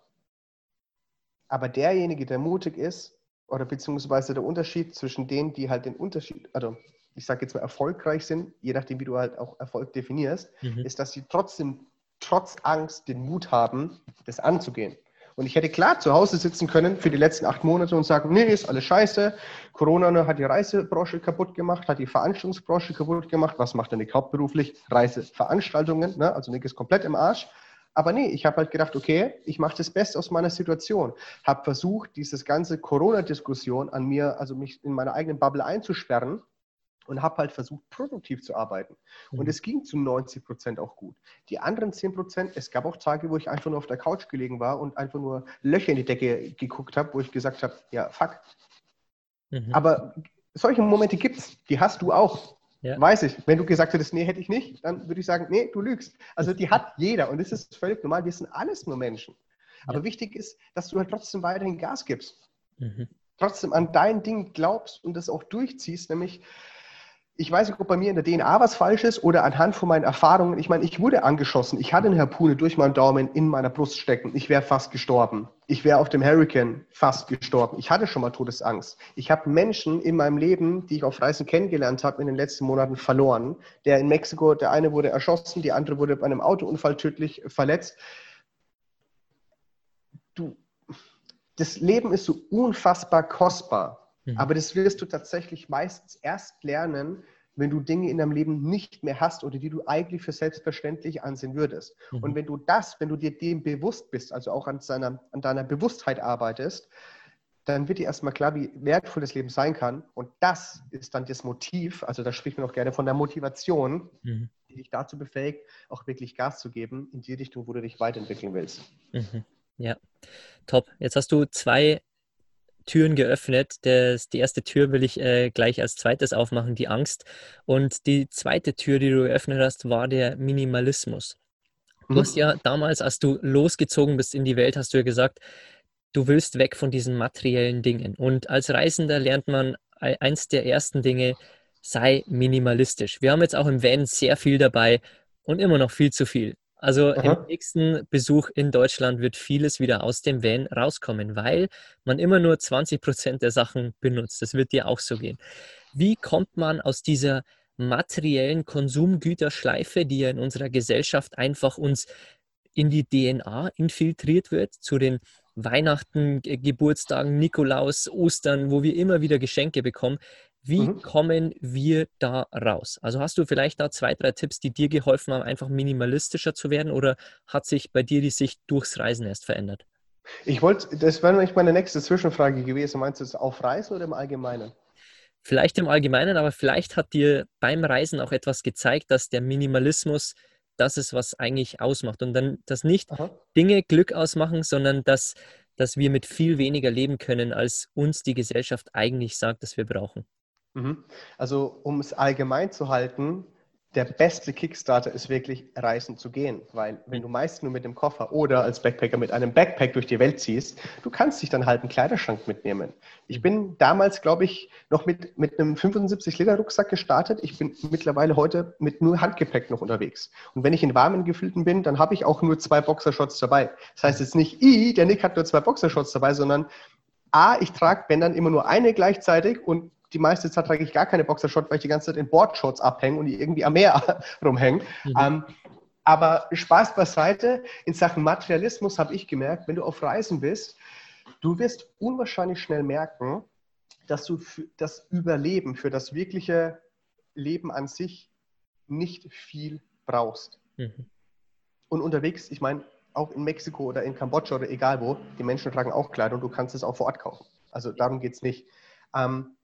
Aber derjenige, der mutig ist, oder beziehungsweise der Unterschied zwischen denen, die halt den Unterschied, also ich sage jetzt mal erfolgreich sind, je nachdem, wie du halt auch Erfolg definierst, mhm. ist, dass sie trotzdem trotz Angst den Mut haben, das anzugehen. Und ich hätte klar zu Hause sitzen können für die letzten acht Monate und sagen, nee, ist alles scheiße. Corona ne, hat die Reisebranche kaputt gemacht, hat die Veranstaltungsbranche kaputt gemacht. Was macht denn Nick hauptberuflich? Reiseveranstaltungen. Ne? Also Nick ist komplett im Arsch. Aber nee, ich habe halt gedacht, okay, ich mache das Beste aus meiner Situation. Habe versucht, dieses ganze Corona-Diskussion an mir, also mich in meiner eigenen Bubble einzusperren und habe halt versucht, produktiv zu arbeiten. Und mhm. es ging zu 90 Prozent auch gut. Die anderen 10 Prozent, es gab auch Tage, wo ich einfach nur auf der Couch gelegen war und einfach nur Löcher in die Decke geguckt habe, wo ich gesagt habe, ja, fuck. Mhm. Aber solche Momente gibt es, die hast du auch. Ja. Weiß ich. Wenn du gesagt hättest, nee, hätte ich nicht, dann würde ich sagen, nee, du lügst. Also die hat jeder und das ist völlig normal. Wir sind alles nur Menschen. Aber ja. wichtig ist, dass du halt trotzdem weiterhin Gas gibst. Mhm. Trotzdem an dein Ding glaubst und das auch durchziehst, nämlich ich weiß nicht, ob bei mir in der DNA was falsch ist oder anhand von meinen Erfahrungen. Ich meine, ich wurde angeschossen. Ich hatte eine Harpune durch meinen Daumen in meiner Brust stecken. Ich wäre fast gestorben. Ich wäre auf dem Hurricane fast gestorben. Ich hatte schon mal Todesangst. Ich habe Menschen in meinem Leben, die ich auf Reisen kennengelernt habe, in den letzten Monaten verloren. Der in Mexiko, der eine wurde erschossen, die andere wurde bei einem Autounfall tödlich verletzt. Du, das Leben ist so unfassbar kostbar. Mhm. Aber das wirst du tatsächlich meistens erst lernen, wenn du Dinge in deinem Leben nicht mehr hast oder die du eigentlich für selbstverständlich ansehen würdest. Mhm. Und wenn du das, wenn du dir dem bewusst bist, also auch an, seiner, an deiner Bewusstheit arbeitest, dann wird dir erstmal klar, wie wertvoll das Leben sein kann. Und das ist dann das Motiv, also da spricht man auch gerne von der Motivation, mhm. die dich dazu befähigt, auch wirklich Gas zu geben in die Richtung, wo du dich weiterentwickeln willst. Mhm. Ja, top. Jetzt hast du zwei Türen geöffnet. Das, die erste Tür will ich äh, gleich als zweites aufmachen, die Angst. Und die zweite Tür, die du geöffnet hast, war der Minimalismus. Du mhm. hast ja damals, als du losgezogen bist in die Welt, hast du ja gesagt, du willst weg von diesen materiellen Dingen. Und als Reisender lernt man eins der ersten Dinge, sei minimalistisch. Wir haben jetzt auch im Van sehr viel dabei und immer noch viel zu viel. Also Aha. im nächsten Besuch in Deutschland wird vieles wieder aus dem Van rauskommen, weil man immer nur 20 Prozent der Sachen benutzt. Das wird dir auch so gehen. Wie kommt man aus dieser materiellen Konsumgüterschleife, die ja in unserer Gesellschaft einfach uns in die DNA infiltriert wird, zu den Weihnachten, Geburtstagen, Nikolaus, Ostern, wo wir immer wieder Geschenke bekommen. Wie mhm. kommen wir da raus? Also hast du vielleicht da zwei, drei Tipps, die dir geholfen haben, einfach minimalistischer zu werden oder hat sich bei dir die Sicht durchs Reisen erst verändert? Ich wollte, das wäre nämlich meine nächste Zwischenfrage gewesen. Meinst du es auf Reisen oder im Allgemeinen? Vielleicht im Allgemeinen, aber vielleicht hat dir beim Reisen auch etwas gezeigt, dass der Minimalismus das ist, was eigentlich ausmacht. Und dann, dass nicht Aha. Dinge Glück ausmachen, sondern dass, dass wir mit viel weniger leben können, als uns die Gesellschaft eigentlich sagt, dass wir brauchen. Mhm. Also um es allgemein zu halten, der beste Kickstarter ist wirklich reisen zu gehen, weil wenn du meist nur mit dem Koffer oder als Backpacker mit einem Backpack durch die Welt ziehst, du kannst dich dann halt einen Kleiderschrank mitnehmen. Ich bin damals, glaube ich, noch mit, mit einem 75-Liter-Rucksack gestartet. Ich bin mittlerweile heute mit nur Handgepäck noch unterwegs. Und wenn ich in warmen Gefühlten bin, dann habe ich auch nur zwei Boxershorts dabei. Das heißt jetzt nicht, I, der Nick hat nur zwei Boxershorts dabei, sondern A, ich trage, wenn dann immer nur eine gleichzeitig und die meiste Zeit trage ich gar keine Boxershorts, weil ich die ganze Zeit in Boardshorts abhänge und die irgendwie am Meer rumhängen. Mhm. Ähm, aber Spaß beiseite, in Sachen Materialismus habe ich gemerkt, wenn du auf Reisen bist, du wirst unwahrscheinlich schnell merken, dass du für das Überleben, für das wirkliche Leben an sich nicht viel brauchst. Mhm. Und unterwegs, ich meine, auch in Mexiko oder in Kambodscha oder egal wo, die Menschen tragen auch Kleidung und du kannst es auch vor Ort kaufen. Also darum geht es nicht. Ähm,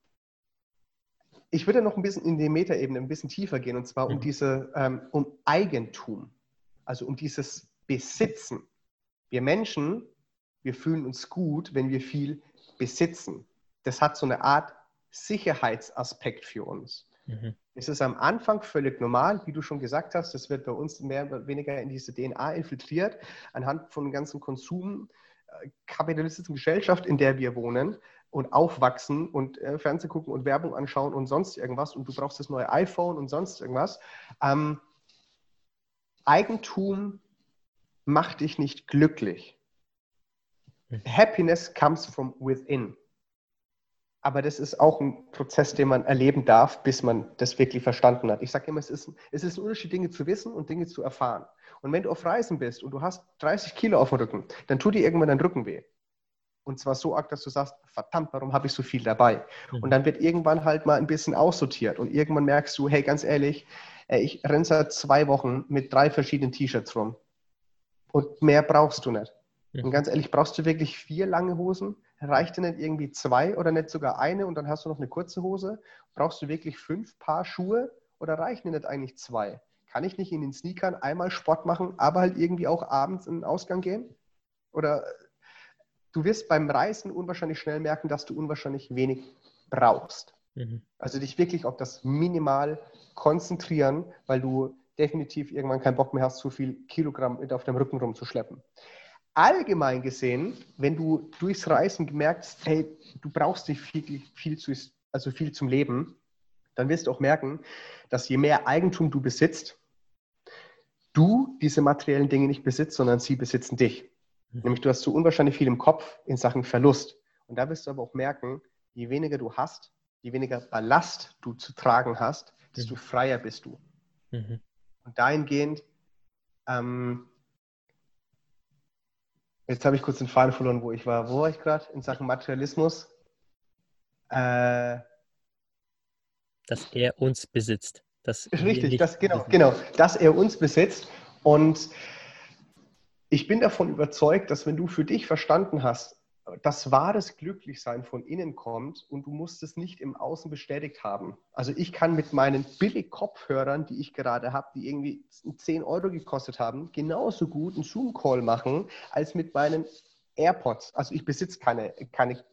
ich würde noch ein bisschen in die Metaebene ein bisschen tiefer gehen und zwar um mhm. diese, ähm, um Eigentum, also um dieses Besitzen. Wir Menschen, wir fühlen uns gut, wenn wir viel besitzen. Das hat so eine Art Sicherheitsaspekt für uns. Mhm. Es ist am Anfang völlig normal, wie du schon gesagt hast, das wird bei uns mehr oder weniger in diese DNA infiltriert, anhand von ganzen Konsum, äh, kapitalistischen Gesellschaft, in der wir wohnen und aufwachsen und äh, Fernsehen gucken und Werbung anschauen und sonst irgendwas und du brauchst das neue iPhone und sonst irgendwas. Ähm, Eigentum macht dich nicht glücklich. Happiness comes from within. Aber das ist auch ein Prozess, den man erleben darf, bis man das wirklich verstanden hat. Ich sage immer, es ist, es ist ein Unterschied, Dinge zu wissen und Dinge zu erfahren. Und wenn du auf Reisen bist und du hast 30 Kilo auf dem Rücken, dann tut dir irgendwann dein Rücken weh. Und zwar so arg, dass du sagst, verdammt, warum habe ich so viel dabei? Mhm. Und dann wird irgendwann halt mal ein bisschen aussortiert. Und irgendwann merkst du, hey, ganz ehrlich, ich renne seit zwei Wochen mit drei verschiedenen T-Shirts rum. Und mehr brauchst du nicht. Und Mhm. ganz ehrlich, brauchst du wirklich vier lange Hosen? Reicht dir nicht irgendwie zwei oder nicht sogar eine und dann hast du noch eine kurze Hose? Brauchst du wirklich fünf Paar Schuhe oder reichen dir nicht eigentlich zwei? Kann ich nicht in den Sneakern einmal Sport machen, aber halt irgendwie auch abends in den Ausgang gehen? Oder du wirst beim Reisen unwahrscheinlich schnell merken, dass du unwahrscheinlich wenig brauchst. Mhm. Also dich wirklich auf das Minimal konzentrieren, weil du definitiv irgendwann keinen Bock mehr hast, zu viel Kilogramm mit auf dem Rücken rumzuschleppen. Allgemein gesehen, wenn du durchs Reisen merkst, hey, du brauchst nicht viel, viel, zu, also viel zum Leben, dann wirst du auch merken, dass je mehr Eigentum du besitzt, du diese materiellen Dinge nicht besitzt, sondern sie besitzen dich. Mhm. Nämlich du hast so unwahrscheinlich viel im Kopf in Sachen Verlust. Und da wirst du aber auch merken, je weniger du hast, je weniger Ballast du zu tragen hast, desto Mhm. freier bist du. Mhm. Und dahingehend, ähm, jetzt habe ich kurz den Faden verloren, wo ich war. Wo war ich gerade? In Sachen Materialismus? Äh, Dass er uns besitzt. Dass richtig, das, genau, genau, dass er uns besitzt. Und ich bin davon überzeugt, dass wenn du für dich verstanden hast, dass wahres Glücklichsein von innen kommt und du musst es nicht im Außen bestätigt haben. Also ich kann mit meinen Billig-Kopfhörern, die ich gerade habe, die irgendwie 10 Euro gekostet haben, genauso gut einen Zoom-Call machen, als mit meinen AirPods. Also ich besitze keine, keine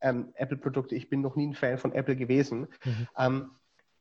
ähm, Apple-Produkte. Ich bin noch nie ein Fan von Apple gewesen. Mhm. Ähm,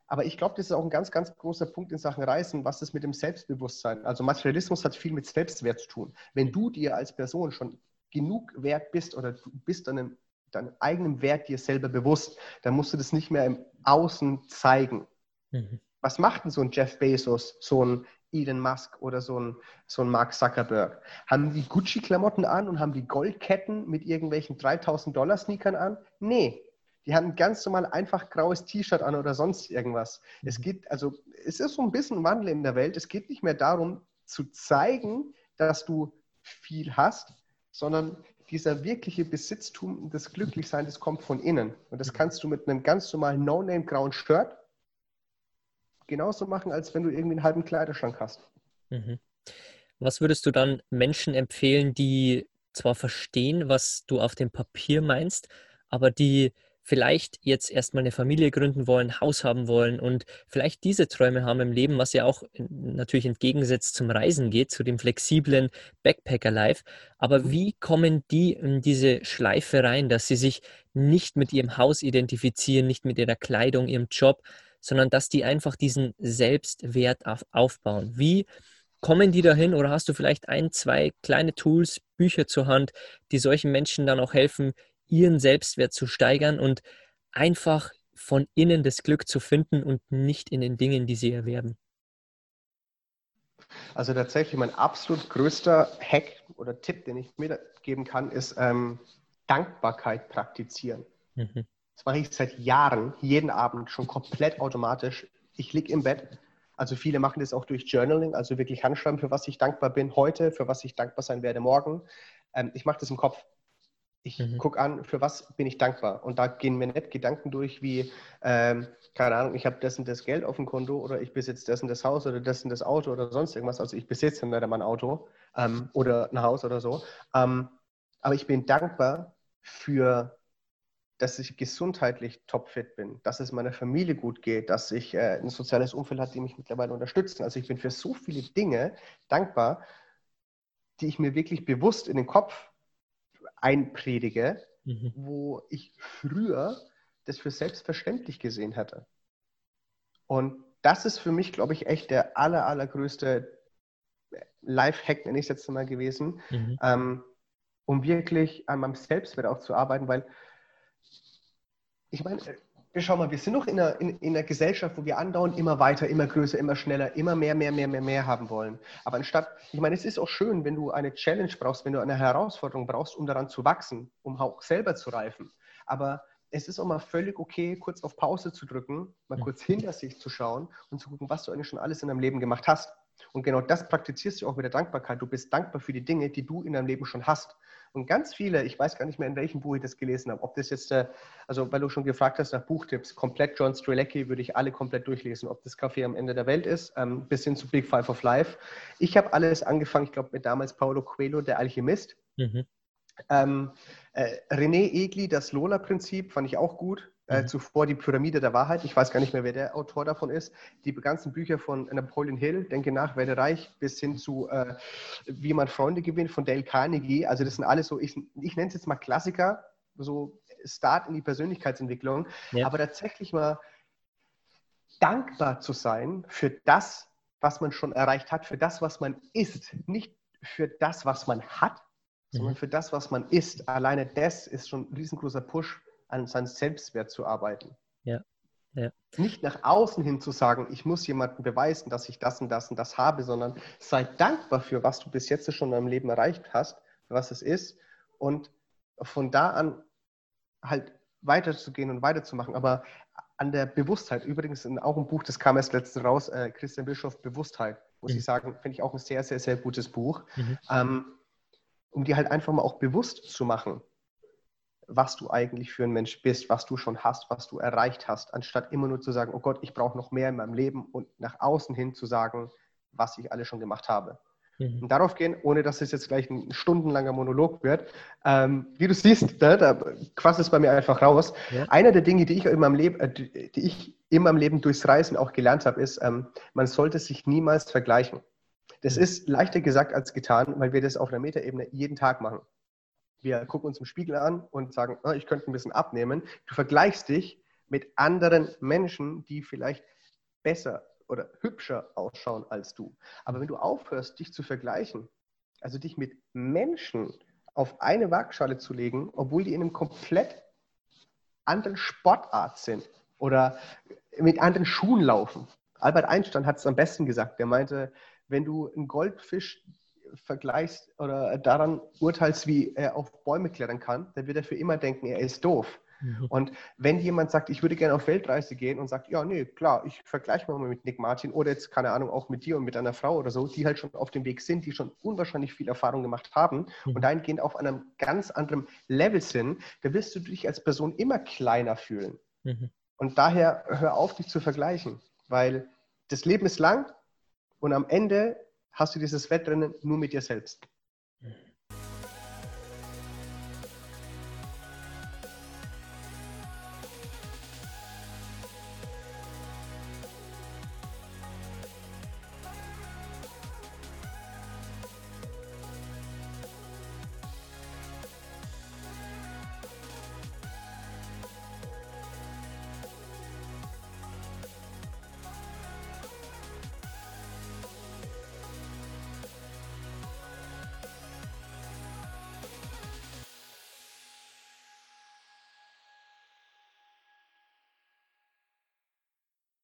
aber ich glaube, das ist auch ein ganz, ganz großer Punkt in Sachen Reisen, was ist mit dem Selbstbewusstsein. Also Materialismus hat viel mit Selbstwert zu tun. Wenn du dir als Person schon genug wert bist oder du bist deinem, deinem eigenen Wert dir selber bewusst, dann musst du das nicht mehr im Außen zeigen. Mhm. Was macht denn so ein Jeff Bezos, so ein Elon Musk oder so ein, so ein Mark Zuckerberg? Haben die Gucci-Klamotten an und haben die Goldketten mit irgendwelchen 3000 Dollar Sneakern an? Nee. Die haben ein ganz normal einfach graues T-Shirt an oder sonst irgendwas. Es Mhm. geht, also, es ist so ein bisschen Wandel in der Welt. Es geht nicht mehr darum, zu zeigen, dass du viel hast, sondern dieser wirkliche Besitztum und das Glücklichsein, das kommt von innen. Und das kannst du mit einem ganz normalen No-Name grauen Shirt genauso machen, als wenn du irgendwie einen halben Kleiderschrank hast. Mhm. Was würdest du dann Menschen empfehlen, die zwar verstehen, was du auf dem Papier meinst, aber die vielleicht jetzt erstmal eine Familie gründen wollen, Haus haben wollen und vielleicht diese Träume haben im Leben, was ja auch natürlich entgegensetzt zum Reisen geht, zu dem flexiblen Backpacker-Life. Aber wie kommen die in diese Schleife rein, dass sie sich nicht mit ihrem Haus identifizieren, nicht mit ihrer Kleidung, ihrem Job, sondern dass die einfach diesen Selbstwert auf, aufbauen? Wie kommen die dahin oder hast du vielleicht ein, zwei kleine Tools, Bücher zur Hand, die solchen Menschen dann auch helfen, ihren Selbstwert zu steigern und einfach von innen das Glück zu finden und nicht in den Dingen, die sie erwerben? Also tatsächlich mein absolut größter Hack oder Tipp, den ich mir geben kann, ist ähm, Dankbarkeit praktizieren. Mhm. Das mache ich seit Jahren, jeden Abend schon komplett automatisch. Ich liege im Bett. Also viele machen das auch durch Journaling, also wirklich Handschreiben, für was ich dankbar bin heute, für was ich dankbar sein werde morgen. Ähm, ich mache das im Kopf. Ich Mhm. gucke an, für was bin ich dankbar. Und da gehen mir nicht Gedanken durch wie, ähm, keine Ahnung, ich habe das und das Geld auf dem Konto oder ich besitze das und das Haus oder das und das Auto oder sonst irgendwas. Also ich besitze nicht einmal ein Auto ähm, oder ein Haus oder so. Ähm, aber ich bin dankbar für dass ich gesundheitlich topfit bin, dass es meiner Familie gut geht, dass ich äh, ein soziales Umfeld habe, die mich mittlerweile unterstützen. Also ich bin für so viele Dinge dankbar, die ich mir wirklich bewusst in den Kopf einpredige, Mhm. wo ich früher das für selbstverständlich gesehen hätte. Und das ist für mich, glaube ich, echt der aller, allergrößte Life-Hack, nenne ich es jetzt mal gewesen, Mhm. ähm, um wirklich an meinem Selbstwert auch zu arbeiten, weil ich meine, schau mal, wir sind noch in einer, in, in einer Gesellschaft, wo wir andauernd immer weiter, immer größer, immer schneller, immer mehr, mehr, mehr, mehr, mehr haben wollen. Aber anstatt, ich meine, es ist auch schön, wenn du eine Challenge brauchst, wenn du eine Herausforderung brauchst, um daran zu wachsen, um auch selber zu reifen. Aber es ist auch mal völlig okay, kurz auf Pause zu drücken, mal kurz hinter sich zu schauen und zu gucken, was du eigentlich schon alles in deinem Leben gemacht hast. Und genau das praktizierst du auch mit der Dankbarkeit. Du bist dankbar für die Dinge, die du in deinem Leben schon hast. Und ganz viele, ich weiß gar nicht mehr, in welchem Buch ich das gelesen habe, ob das jetzt, äh, also weil du schon gefragt hast nach Buchtipps, komplett John Strelecki würde ich alle komplett durchlesen, ob das Café am Ende der Welt ist, ähm, bis hin zu Big Five of Life. Ich habe alles angefangen, ich glaube, mit damals Paulo Coelho, der Alchemist. Mhm. Ähm, äh, René Egli, das Lola-Prinzip, fand ich auch gut. Äh, mhm. zuvor die Pyramide der Wahrheit. Ich weiß gar nicht mehr, wer der Autor davon ist. Die ganzen Bücher von Napoleon Hill, Denke nach, werde reich, bis hin zu äh, Wie man Freunde gewinnt von Dale Carnegie. Also das sind alles so, ich, ich nenne es jetzt mal Klassiker, so Start in die Persönlichkeitsentwicklung. Ja. Aber tatsächlich mal dankbar zu sein für das, was man schon erreicht hat, für das, was man ist. Nicht für das, was man hat, sondern mhm. für das, was man ist. Alleine das ist schon ein riesengroßer Push an seinem Selbstwert zu arbeiten. Ja. ja. Nicht nach außen hin zu sagen, ich muss jemandem beweisen, dass ich das und das und das habe, sondern sei dankbar für, was du bis jetzt schon in deinem Leben erreicht hast, was es ist und von da an halt weiterzugehen und weiterzumachen. Aber an der Bewusstheit, übrigens in auch ein Buch, das kam erst letztens raus, äh, Christian Bischof, Bewusstheit, muss mhm. ich sagen, finde ich auch ein sehr, sehr, sehr gutes Buch, mhm. ähm, um dir halt einfach mal auch bewusst zu machen, was du eigentlich für ein Mensch bist, was du schon hast, was du erreicht hast, anstatt immer nur zu sagen, oh Gott, ich brauche noch mehr in meinem Leben und nach außen hin zu sagen, was ich alles schon gemacht habe. Mhm. Und darauf gehen, ohne dass es jetzt gleich ein stundenlanger Monolog wird. Ähm, wie du siehst, da, da quasst es bei mir einfach raus. Ja. Einer der Dinge, die ich in meinem Leben, äh, die ich in meinem Leben durchs Reisen auch gelernt habe, ist, ähm, man sollte sich niemals vergleichen. Das mhm. ist leichter gesagt als getan, weil wir das auf einer Metaebene jeden Tag machen wir gucken uns im Spiegel an und sagen, oh, ich könnte ein bisschen abnehmen. Du vergleichst dich mit anderen Menschen, die vielleicht besser oder hübscher ausschauen als du. Aber wenn du aufhörst, dich zu vergleichen, also dich mit Menschen auf eine Waagschale zu legen, obwohl die in einem komplett anderen Sportart sind oder mit anderen Schuhen laufen. Albert Einstein hat es am besten gesagt. Der meinte, wenn du einen Goldfisch vergleichst oder daran urteilst, wie er auf Bäume klettern kann, dann wird er für immer denken, er ist doof. Mhm. Und wenn jemand sagt, ich würde gerne auf Weltreise gehen und sagt, ja, nee, klar, ich vergleiche mal mit Nick Martin oder jetzt, keine Ahnung, auch mit dir und mit einer Frau oder so, die halt schon auf dem Weg sind, die schon unwahrscheinlich viel Erfahrung gemacht haben mhm. und dahingehend auf einem ganz anderen Level sind, dann wirst du dich als Person immer kleiner fühlen. Mhm. Und daher hör auf, dich zu vergleichen, weil das Leben ist lang und am Ende hast du dieses Wettrennen nur mit dir selbst.